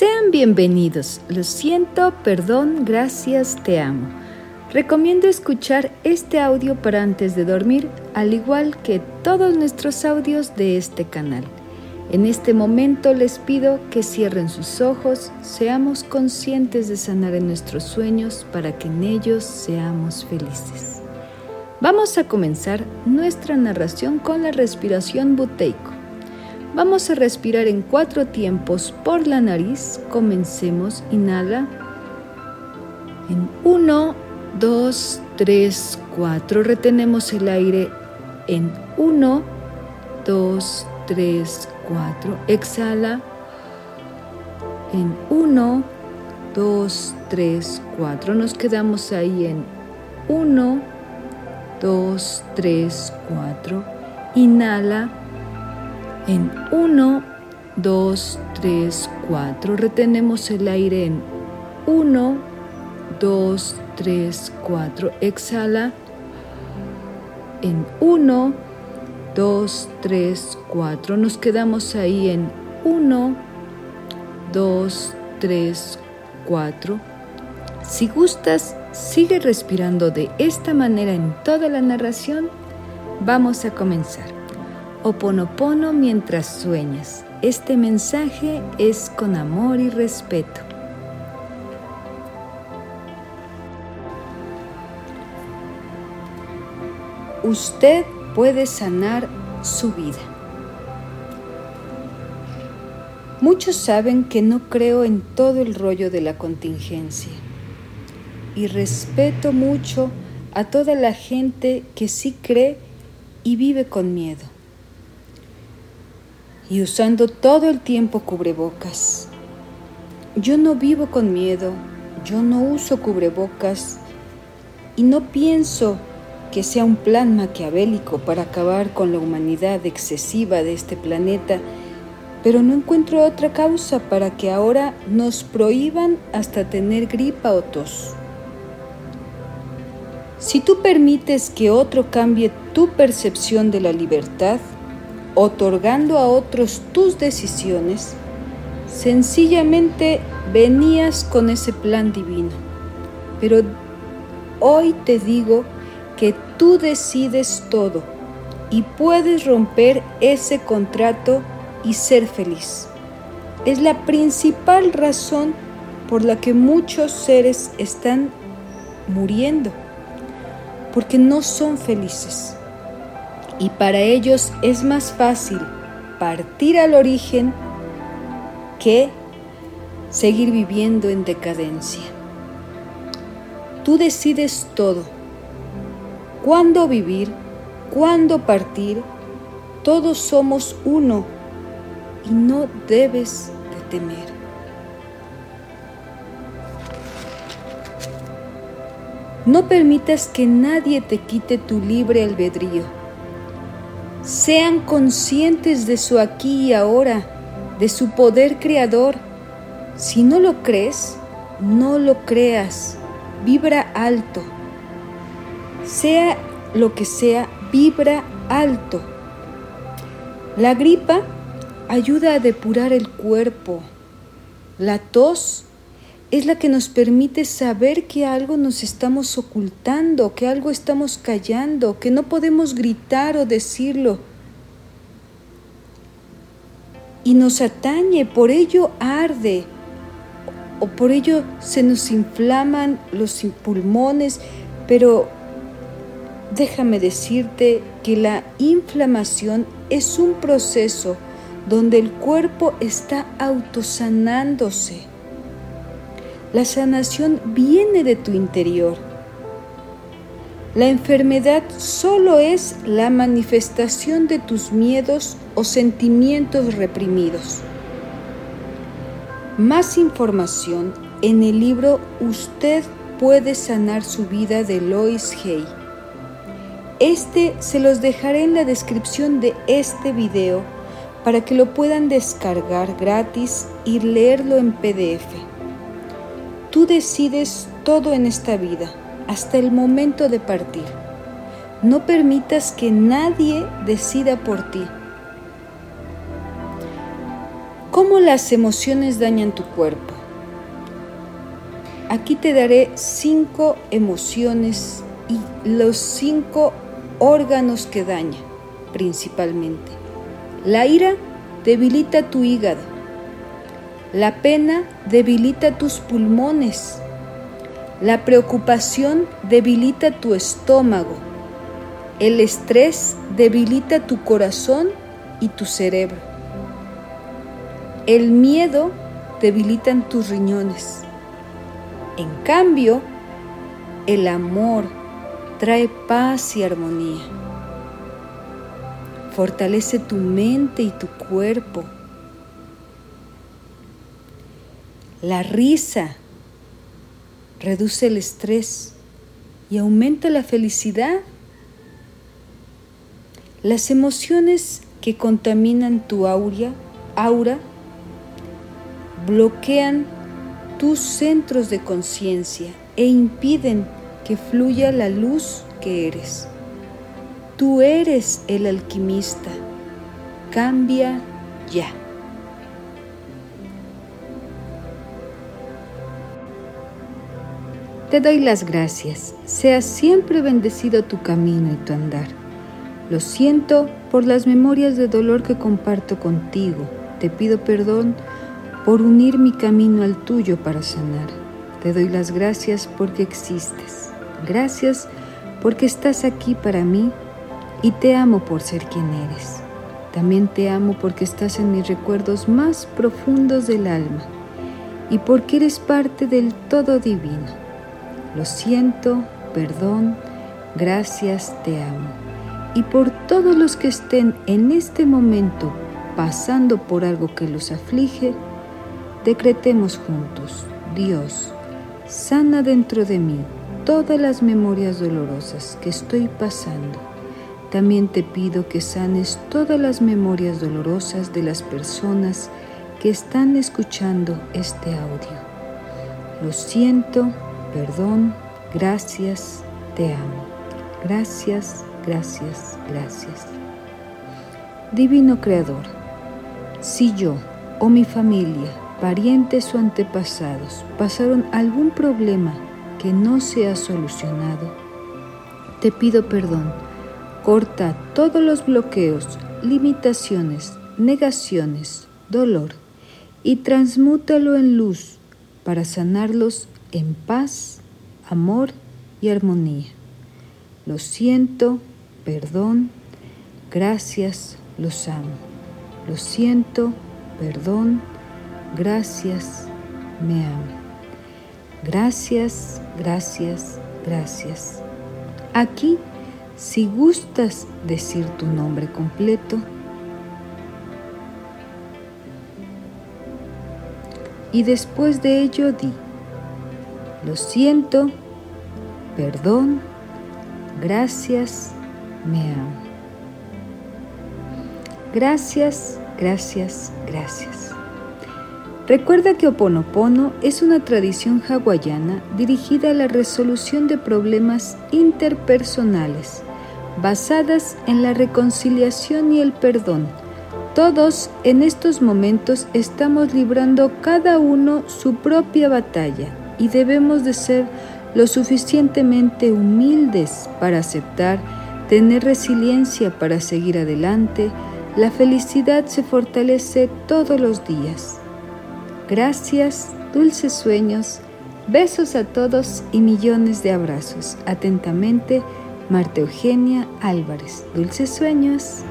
Sean bienvenidos. Lo siento, perdón, gracias, te amo. Recomiendo escuchar este audio para antes de dormir, al igual que todos nuestros audios de este canal. En este momento les pido que cierren sus ojos, seamos conscientes de sanar en nuestros sueños para que en ellos seamos felices. Vamos a comenzar nuestra narración con la respiración buteico. Vamos a respirar en cuatro tiempos por la nariz. Comencemos. Inhala. En uno, dos, tres, cuatro. Retenemos el aire en uno, dos, tres, cuatro. Exhala. En uno, dos, tres, cuatro. Nos quedamos ahí en uno, dos, tres, cuatro. Inhala en 1, 2, 3, 4. Retenemos el aire en 1, 2, 3, 4. Exhala en 1, 2, 3, 4. Nos quedamos ahí en 1, 2, 3, 4. Si gustas, sigue respirando de esta manera en toda la narración. Vamos a comenzar. Oponopono mientras sueñas. Este mensaje es con amor y respeto. Usted puede sanar su vida. Muchos saben que no creo en todo el rollo de la contingencia y respeto mucho a toda la gente que sí cree y vive con miedo y usando todo el tiempo cubrebocas. Yo no vivo con miedo, yo no uso cubrebocas y no pienso que sea un plan maquiavélico para acabar con la humanidad excesiva de este planeta, pero no encuentro otra causa para que ahora nos prohíban hasta tener gripa o tos. Si tú permites que otro cambie tu percepción de la libertad, otorgando a otros tus decisiones, sencillamente venías con ese plan divino. Pero hoy te digo que tú decides todo y puedes romper ese contrato y ser feliz. Es la principal razón por la que muchos seres están muriendo, porque no son felices y para ellos es más fácil partir al origen que seguir viviendo en decadencia. Tú decides todo. Cuándo vivir, cuándo partir, todos somos uno y no debes de temer. No permitas que nadie te quite tu libre albedrío sean conscientes de su aquí y ahora, de su poder creador. Si no lo crees, no lo creas. Vibra alto. Sea lo que sea, vibra alto. La gripa ayuda a depurar el cuerpo. La tos es la que nos permite saber que algo nos estamos ocultando, que algo estamos callando, que no podemos gritar o decirlo. Y nos atañe, por ello arde, o por ello se nos inflaman los pulmones, pero déjame decirte que la inflamación es un proceso donde el cuerpo está autosanándose la sanación viene de tu interior. La enfermedad solo es la manifestación de tus miedos o sentimientos reprimidos. Más información en el libro Usted puede sanar su vida de Lois Hay. Este se los dejaré en la descripción de este video para que lo puedan descargar gratis y leerlo en PDF. Tú decides todo en esta vida, hasta el momento de partir. No permitas que nadie decida por ti. ¿Cómo ¿Cómo las emociones dañan tu cuerpo? Aquí te daré cinco emociones y los cinco órganos que daña principalmente. La ira debilita tu hígado. La pena debilita tus pulmones. La preocupación debilita tu estómago. El estrés debilita tu corazón y tu cerebro. El miedo debilita tus riñones. En cambio, el amor trae paz y armonía. Fortalece tu mente y tu cuerpo. La risa reduce el estrés y aumenta la felicidad. Las emociones que contaminan tu aura, aura bloquean tus centros de conciencia e impiden que fluya la luz que eres. Tú eres el alquimista. Cambia ya. Te doy las gracias. Sea siempre bendecido tu camino y tu andar. Lo siento por las memorias de dolor que comparto contigo. Te pido perdón por unir mi camino al tuyo para sanar. Te doy las gracias porque existes. Gracias porque estás aquí para mí y te amo por ser quien eres. También te amo porque estás en mis recuerdos más profundos del alma y porque eres parte del todo divino. Lo siento, perdón, gracias, te amo. Y por todos los que estén en este momento pasando por algo que los aflige, Decretemos juntos, Dios, sana dentro de mí todas las memorias dolorosas que estoy pasando. También te pido que sanes todas las memorias dolorosas de las personas que están escuchando este audio. Lo siento, perdón, gracias, te amo. Gracias, gracias, gracias. Divino Creador, si yo o mi familia parientes o antepasados pasaron algún problema que no se ha solucionado, te pido perdón. Corta todos los bloqueos, limitaciones, negaciones, dolor y transmútalo en luz para sanarlos en paz, amor y armonía. Lo siento, perdón, gracias, los amo. Lo siento, perdón, gracias, me amo. Gracias, gracias, gracias. Aquí, si gustas decir tu nombre completo, y después de ello di, lo siento, perdón, gracias, me amo. Gracias, gracias, gracias. Recuerda que Oponopono es una tradición hawaiana dirigida a la resolución de problemas interpersonales, basadas en la reconciliación y el perdón. Todos en estos momentos estamos librando cada uno su propia batalla y debemos de ser lo suficientemente humildes para aceptar, tener resiliencia para seguir adelante. La felicidad se fortalece todos los días. Gracias, dulces sueños, besos a todos y millones de abrazos. Atentamente, Marta Eugenia Álvarez. Dulces sueños.